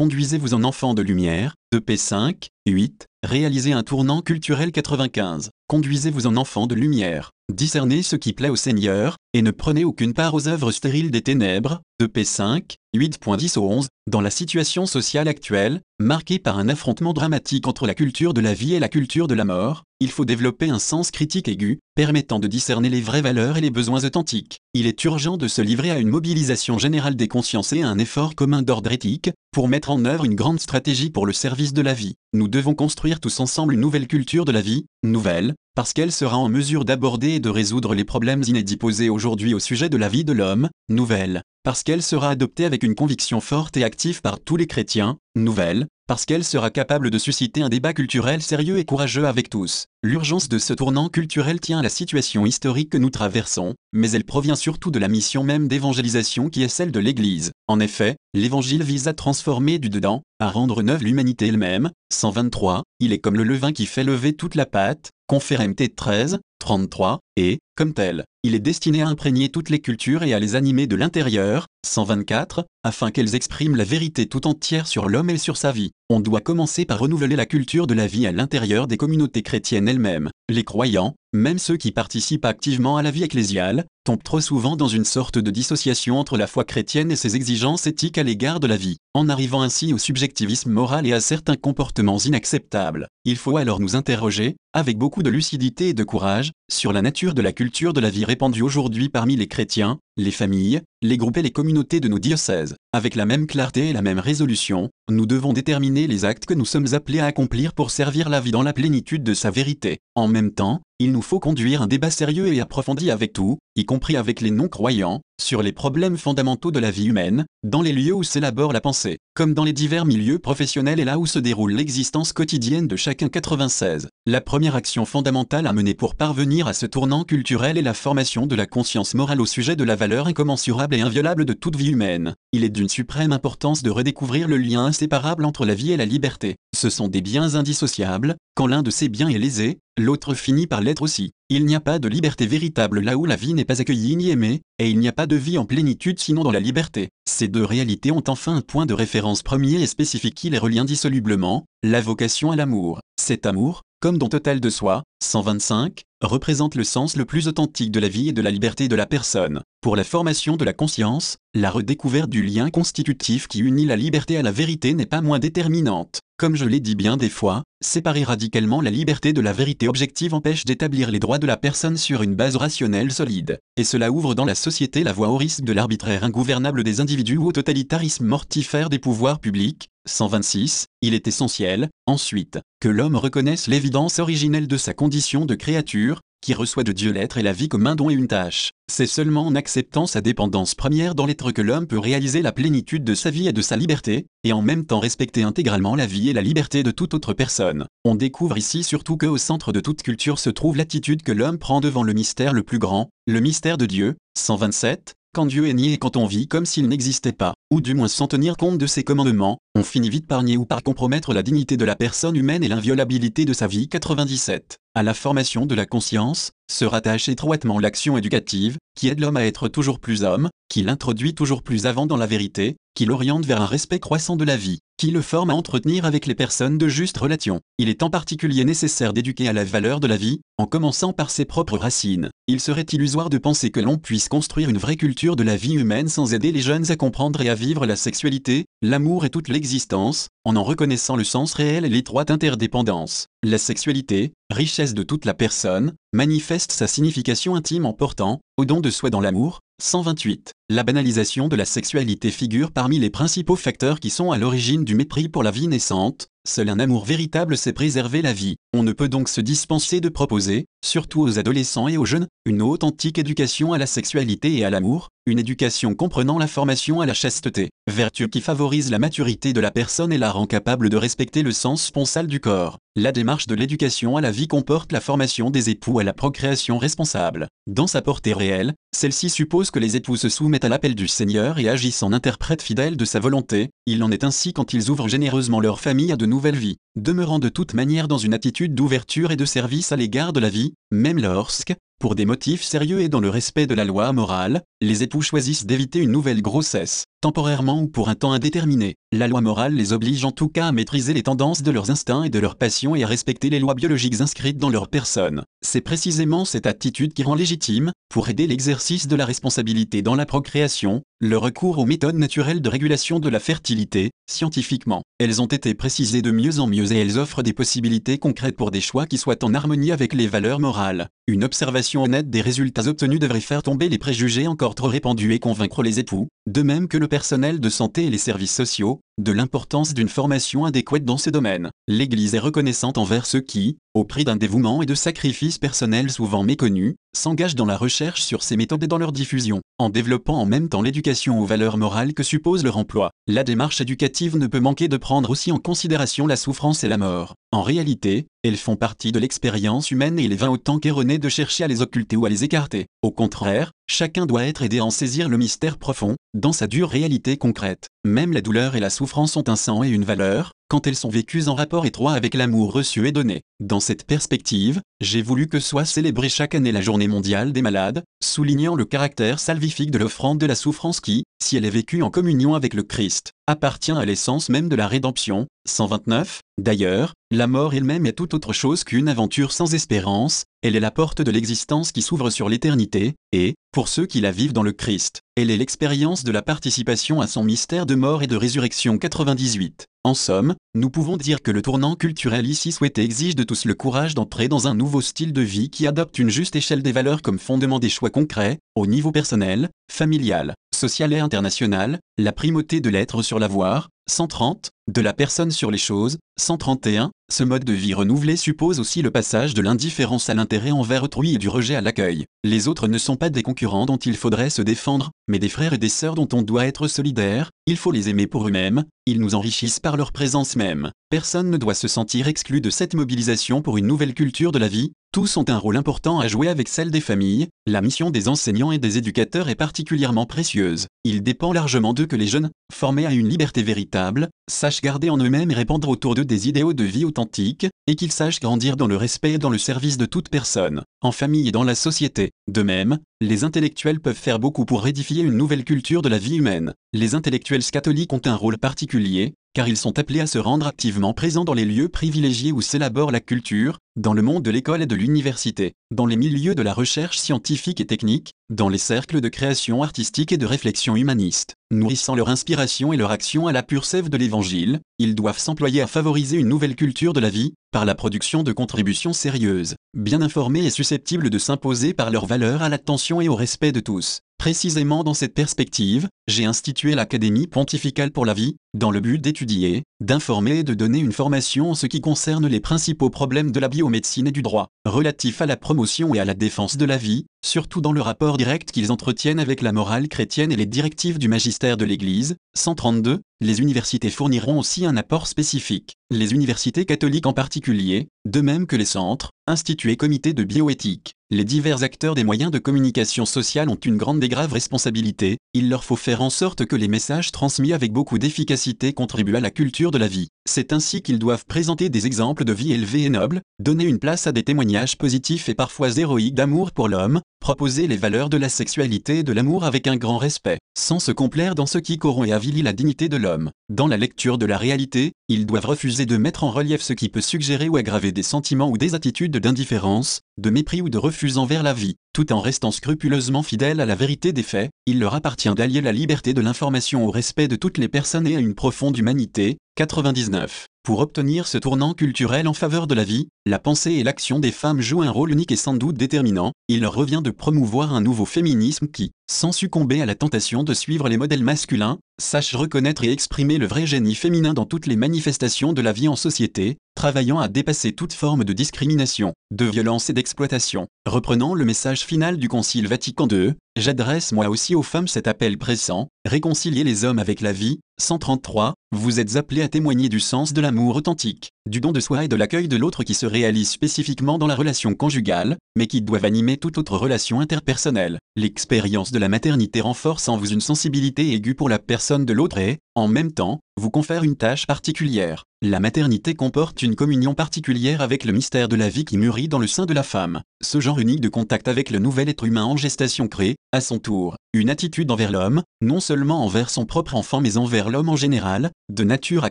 Conduisez-vous en enfant de lumière, EP5, 8, réalisez un tournant culturel 95. Conduisez-vous en enfant de lumière, discernez ce qui plaît au Seigneur, et ne prenez aucune part aux œuvres stériles des ténèbres, EP5, 8.10 au 11, dans la situation sociale actuelle, marquée par un affrontement dramatique entre la culture de la vie et la culture de la mort, il faut développer un sens critique aigu, permettant de discerner les vraies valeurs et les besoins authentiques. Il est urgent de se livrer à une mobilisation générale des consciences et à un effort commun d'ordre éthique, pour mettre en œuvre une grande stratégie pour le service de la vie. Nous devons construire tous ensemble une nouvelle culture de la vie, nouvelle, parce qu'elle sera en mesure d'aborder et de résoudre les problèmes inédits posés aujourd'hui au sujet de la vie de l'homme, nouvelle, parce qu'elle sera adoptée avec une conviction forte et active par tous les chrétiens, nouvelle, parce qu'elle sera capable de susciter un débat culturel sérieux et courageux avec tous. L'urgence de ce tournant culturel tient à la situation historique que nous traversons, mais elle provient surtout de la mission même d'évangélisation qui est celle de l'Église. En effet, l'Évangile vise à transformer du dedans, à rendre neuve l'humanité elle-même. 123, il est comme le levain qui fait lever toute la pâte, confère MT 13, 33, et, comme tel, il est destiné à imprégner toutes les cultures et à les animer de l'intérieur, 124, afin qu'elles expriment la vérité tout entière sur l'homme et sur sa vie. On doit commencer par renouveler la culture de la vie à l'intérieur des communautés chrétiennes elles-mêmes. Les croyants, même ceux qui participent activement à la vie ecclésiale, tombent trop souvent dans une sorte de dissociation entre la foi chrétienne et ses exigences éthiques à l'égard de la vie, en arrivant ainsi au subjectivisme moral et à certains comportements inacceptables. Il faut alors nous interroger, avec beaucoup de lucidité et de courage, sur la nature de la culture de la vie répandue aujourd'hui parmi les chrétiens, les familles, les groupes et les communautés de nos diocèses. Avec la même clarté et la même résolution, nous devons déterminer les actes que nous sommes appelés à accomplir pour servir la vie dans la plénitude de sa vérité. En même temps, il nous faut conduire un débat sérieux et approfondi avec tout, y compris avec les non-croyants, sur les problèmes fondamentaux de la vie humaine, dans les lieux où s'élabore la pensée, comme dans les divers milieux professionnels et là où se déroule l'existence quotidienne de chacun 96. La première action fondamentale à mener pour parvenir à ce tournant culturel est la formation de la conscience morale au sujet de la valeur incommensurable et inviolable de toute vie humaine. Il est d'une suprême importance de redécouvrir le lien inséparable entre la vie et la liberté. Ce sont des biens indissociables, quand l'un de ces biens est lésé, l'autre finit par l'être aussi. Il n'y a pas de liberté véritable là où la vie n'est pas accueillie ni aimée, et il n'y a pas de vie en plénitude sinon dans la liberté. Ces deux réalités ont enfin un point de référence premier et spécifique qui les relie indissolublement, la vocation à l'amour. Cet amour, comme don total de soi, 125, représente le sens le plus authentique de la vie et de la liberté de la personne. Pour la formation de la conscience, la redécouverte du lien constitutif qui unit la liberté à la vérité n'est pas moins déterminante. Comme je l'ai dit bien des fois, séparer radicalement la liberté de la vérité objective empêche d'établir les droits de la personne sur une base rationnelle solide, et cela ouvre dans la société la voie au risque de l'arbitraire ingouvernable des individus ou au totalitarisme mortifère des pouvoirs publics. 126, il est essentiel, ensuite, que l'homme reconnaisse l'évidence originelle de sa condition de créature, qui reçoit de Dieu l'être et la vie comme un don et une tâche. C'est seulement en acceptant sa dépendance première dans l'être que l'homme peut réaliser la plénitude de sa vie et de sa liberté, et en même temps respecter intégralement la vie et la liberté de toute autre personne. On découvre ici surtout que au centre de toute culture se trouve l'attitude que l'homme prend devant le mystère le plus grand, le mystère de Dieu. 127, quand Dieu est nié et quand on vit comme s'il n'existait pas, ou du moins sans tenir compte de ses commandements, on finit vite par nier ou par compromettre la dignité de la personne humaine et l'inviolabilité de sa vie 97. À la formation de la conscience, se rattache étroitement l'action éducative, qui aide l'homme à être toujours plus homme, qui l'introduit toujours plus avant dans la vérité, qui l'oriente vers un respect croissant de la vie, qui le forme à entretenir avec les personnes de juste relation. Il est en particulier nécessaire d'éduquer à la valeur de la vie, en commençant par ses propres racines. Il serait illusoire de penser que l'on puisse construire une vraie culture de la vie humaine sans aider les jeunes à comprendre et à vivre la sexualité, l'amour et toute l'existence, en en reconnaissant le sens réel et l'étroite interdépendance. La sexualité, richesse de toute la personne, manifeste sa signification intime en portant, au don de soi dans l'amour, 128. La banalisation de la sexualité figure parmi les principaux facteurs qui sont à l'origine du mépris pour la vie naissante, Seul un amour véritable sait préserver la vie. On ne peut donc se dispenser de proposer, surtout aux adolescents et aux jeunes, une authentique éducation à la sexualité et à l'amour, une éducation comprenant la formation à la chasteté, vertu qui favorise la maturité de la personne et la rend capable de respecter le sens sponsal du corps. La démarche de l'éducation à la vie comporte la formation des époux à la procréation responsable. Dans sa portée réelle, celle-ci suppose que les époux se soumettent à l'appel du Seigneur et agissent en interprète fidèle de sa volonté. Il en est ainsi quand ils ouvrent généreusement leur famille à de nouvelle vie, demeurant de toute manière dans une attitude d'ouverture et de service à l'égard de la vie, même lorsque, pour des motifs sérieux et dans le respect de la loi morale, les époux choisissent d'éviter une nouvelle grossesse, temporairement ou pour un temps indéterminé. La loi morale les oblige en tout cas à maîtriser les tendances de leurs instincts et de leurs passions et à respecter les lois biologiques inscrites dans leur personne. C'est précisément cette attitude qui rend légitime, pour aider l'exercice de la responsabilité dans la procréation, le recours aux méthodes naturelles de régulation de la fertilité, scientifiquement. Elles ont été précisées de mieux en mieux et elles offrent des possibilités concrètes pour des choix qui soient en harmonie avec les valeurs morales. Une observation honnête des résultats obtenus devrait faire tomber les préjugés encore trop répandus et convaincre les époux, de même que le personnel de santé et les services sociaux, de l'importance d'une formation adéquate dans ces domaines. L'Église est reconnaissante envers ceux qui, au prix d'un dévouement et de sacrifices personnels souvent méconnus, s'engagent dans la recherche sur ces méthodes et dans leur diffusion, en développant en même temps l'éducation aux valeurs morales que suppose leur emploi. La démarche éducative ne peut manquer de prendre aussi en considération la souffrance et la mort. En réalité, elles font partie de l'expérience humaine et il est vain autant qu'erroné de chercher à les occulter ou à les écarter. Au contraire, chacun doit être aidé à en saisir le mystère profond, dans sa dure réalité concrète. Même la douleur et la souffrance ont un sens et une valeur, quand elles sont vécues en rapport étroit avec l'amour reçu et donné. Dans cette perspective, j'ai voulu que soit célébrée chaque année la journée mondiale des malades, soulignant le caractère salvifique de l'offrande de la souffrance qui, si elle est vécue en communion avec le Christ, appartient à l'essence même de la rédemption. 129. D'ailleurs, la mort elle-même est tout autre chose qu'une aventure sans espérance, elle est la porte de l'existence qui s'ouvre sur l'éternité, et, pour ceux qui la vivent dans le Christ, elle est l'expérience de la participation à son mystère de mort et de résurrection 98. En somme, nous pouvons dire que le tournant culturel ici souhaité exige de tous le courage d'entrer dans un nouveau style de vie qui adopte une juste échelle des valeurs comme fondement des choix concrets, au niveau personnel, familial, social et international, la primauté de l'être sur l'avoir, 130, de la personne sur les choses, 131, ce mode de vie renouvelé suppose aussi le passage de l'indifférence à l'intérêt envers autrui et du rejet à l'accueil. Les autres ne sont pas des concurrents dont il faudrait se défendre, mais des frères et des sœurs dont on doit être solidaire, il faut les aimer pour eux-mêmes, ils nous enrichissent par leur présence même. Personne ne doit se sentir exclu de cette mobilisation pour une nouvelle culture de la vie, tous ont un rôle important à jouer avec celle des familles, la mission des enseignants et des éducateurs est particulièrement précieuse. Il dépend largement d'eux que les jeunes, formés à une liberté véritable, sachent garder en eux-mêmes et répandre autour d'eux des idéaux de vie authentiques, et qu'ils sachent grandir dans le respect et dans le service de toute personne, en famille et dans la société. De même, les intellectuels peuvent faire beaucoup pour édifier une nouvelle culture de la vie humaine. Les intellectuels catholiques ont un rôle particulier, car ils sont appelés à se rendre activement présents dans les lieux privilégiés où s'élabore la culture, dans le monde de l'école et de l'université, dans les milieux de la recherche scientifique et technique, dans les cercles de création artistique et de réflexion humaniste. Nourrissant leur inspiration et leur action à la pure sève de l'Évangile, ils doivent s'employer à favoriser une nouvelle culture de la vie, par la production de contributions sérieuses, bien informées et susceptibles de s'imposer par leur valeur à l'attention et au respect de tous. Précisément dans cette perspective, j'ai institué l'Académie pontificale pour la vie, dans le but d'étudier, d'informer et de donner une formation en ce qui concerne les principaux problèmes de la biomédecine et du droit, relatifs à la promotion et à la défense de la vie, surtout dans le rapport direct qu'ils entretiennent avec la morale chrétienne et les directives du magistère de l'Église. 132. Les universités fourniront aussi un apport spécifique. Les universités catholiques en particulier, de même que les centres, instituts et comités de bioéthique, les divers acteurs des moyens de communication sociale ont une grande et grave responsabilité, il leur faut faire en sorte que les messages transmis avec beaucoup d'efficacité contribuent à la culture de la vie. C'est ainsi qu'ils doivent présenter des exemples de vie élevés et nobles, donner une place à des témoignages positifs et parfois héroïques d'amour pour l'homme, proposer les valeurs de la sexualité et de l'amour avec un grand respect, sans se complaire dans ce qui corrompt et avilit la dignité de l'homme. Dans la lecture de la réalité, ils doivent refuser de mettre en relief ce qui peut suggérer ou aggraver des sentiments ou des attitudes d'indifférence, de mépris ou de refus envers la vie. Tout en restant scrupuleusement fidèles à la vérité des faits, il leur appartient d'allier la liberté de l'information au respect de toutes les personnes et à une profonde humanité. 99. Pour obtenir ce tournant culturel en faveur de la vie, la pensée et l'action des femmes jouent un rôle unique et sans doute déterminant, il leur revient de promouvoir un nouveau féminisme qui, sans succomber à la tentation de suivre les modèles masculins, sache reconnaître et exprimer le vrai génie féminin dans toutes les manifestations de la vie en société, travaillant à dépasser toute forme de discrimination, de violence et d'exploitation. Reprenant le message final du Concile Vatican II, j'adresse moi aussi aux femmes cet appel pressant, réconcilier les hommes avec la vie, 133, vous êtes appelés à témoigner du sens de l'amour authentique, du don de soi et de l'accueil de l'autre qui se réalise spécifiquement dans la relation conjugale, mais qui doivent animer toute autre relation interpersonnelle. L'expérience de la maternité renforce en vous une sensibilité aiguë pour la personne de l'autre et, en même temps, vous confère une tâche particulière. La maternité comporte une communion particulière avec le mystère de la vie qui mûrit dans le sein de la femme. Ce genre unique de contact avec le nouvel être humain en gestation crée, à son tour, une attitude envers l'homme, non seulement envers son propre enfant mais envers l'homme en général, de nature à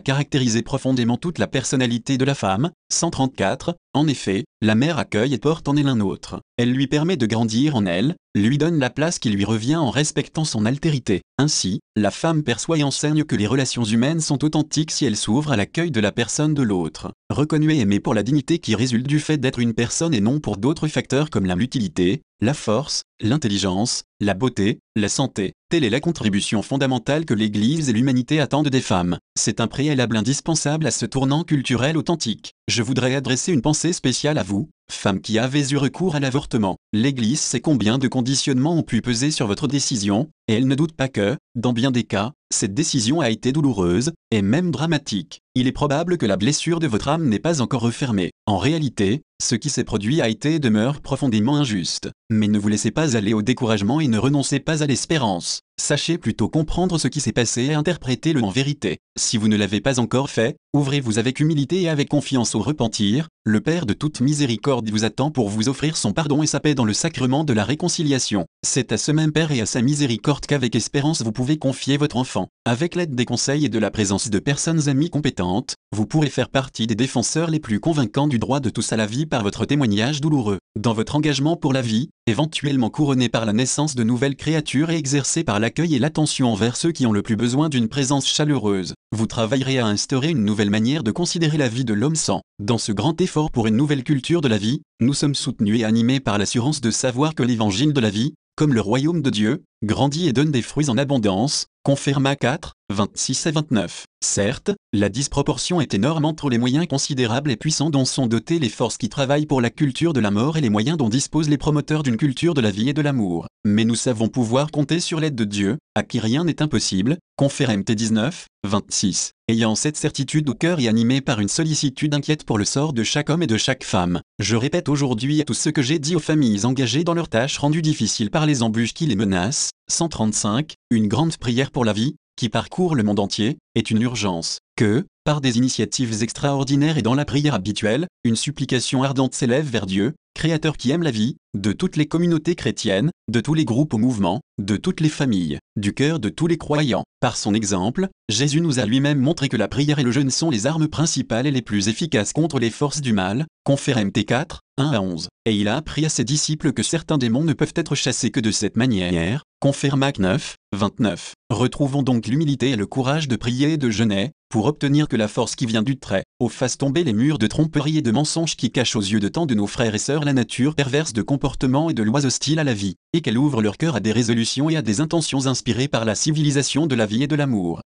caractériser profondément toute la personnalité de la femme. 134. En effet, la mère accueille et porte en elle un autre. Elle lui permet de grandir en elle, lui donne la place qui lui revient en respectant son altérité. Ainsi, la femme perçoit et enseigne que les relations humaines sont authentiques si elles s'ouvrent à l'accueil de la personne de l'autre. Reconnue et aimée pour la dignité qui résulte du fait d'être une personne et non pour d'autres facteurs comme l'utilité, la force, l'intelligence, la beauté, la santé. Telle est la contribution fondamentale que l'Église et l'humanité attendent des femmes. C'est un préalable indispensable à ce tournant culturel authentique. Je voudrais adresser une pensée spéciale à vous, femmes qui avez eu recours à l'avortement. L'Église sait combien de conditionnements ont pu peser sur votre décision, et elle ne doute pas que, dans bien des cas, cette décision a été douloureuse, et même dramatique. Il est probable que la blessure de votre âme n'est pas encore refermée. En réalité, ce qui s'est produit a été et demeure profondément injuste. Mais ne vous laissez pas aller au découragement et ne renoncez pas à l'espérance. Sachez plutôt comprendre ce qui s'est passé et interprétez-le en vérité. Si vous ne l'avez pas encore fait, ouvrez-vous avec humilité et avec confiance au repentir. Le Père de toute miséricorde vous attend pour vous offrir son pardon et sa paix dans le sacrement de la réconciliation. C'est à ce même Père et à sa miséricorde qu'avec espérance vous pouvez confier votre enfant. Avec l'aide des conseils et de la présence de personnes amies compétentes, vous pourrez faire partie des défenseurs les plus convaincants du droit de tous à la vie par votre témoignage douloureux. Dans votre engagement pour la vie, éventuellement couronné par la naissance de nouvelles créatures et exercé par l'accueil et l'attention envers ceux qui ont le plus besoin d'une présence chaleureuse, vous travaillerez à instaurer une nouvelle manière de considérer la vie de l'homme sans. Dans ce grand effort pour une nouvelle culture de la vie, nous sommes soutenus et animés par l'assurance de savoir que l'évangile de la vie, comme le royaume de Dieu, grandit et donne des fruits en abondance, confirma 4, 26 et 29. Certes, la disproportion est énorme entre les moyens considérables et puissants dont sont dotées les forces qui travaillent pour la culture de la mort et les moyens dont disposent les promoteurs d'une culture de la vie et de l'amour. Mais nous savons pouvoir compter sur l'aide de Dieu, à qui rien n'est impossible, confère MT 19, 26. Ayant cette certitude au cœur et animé par une sollicitude inquiète pour le sort de chaque homme et de chaque femme, je répète aujourd'hui tout ce que j'ai dit aux familles engagées dans leurs tâches rendues difficiles par les embûches qui les menacent. 135. Une grande prière pour la vie, qui parcourt le monde entier, est une urgence, que, par des initiatives extraordinaires et dans la prière habituelle, une supplication ardente s'élève vers Dieu, Créateur qui aime la vie, de toutes les communautés chrétiennes, de tous les groupes au mouvement, de toutes les familles, du cœur de tous les croyants. Par son exemple, Jésus nous a lui-même montré que la prière et le jeûne sont les armes principales et les plus efficaces contre les forces du mal, confère MT 4, 1 à 11. Et il a appris à ses disciples que certains démons ne peuvent être chassés que de cette manière, confère Mac 9, 29. Retrouvons donc l'humilité et le courage de prier et de jeûner, pour obtenir que la force qui vient du trait, au fasse tomber les murs de tromperie et de mensonges qui cachent aux yeux de tant de nos frères et sœurs la nature perverse de comportements et de lois hostiles à la vie, et qu'elle ouvre leur cœur à des résolutions et à des intentions inspirées par la civilisation de la vie et de l'amour.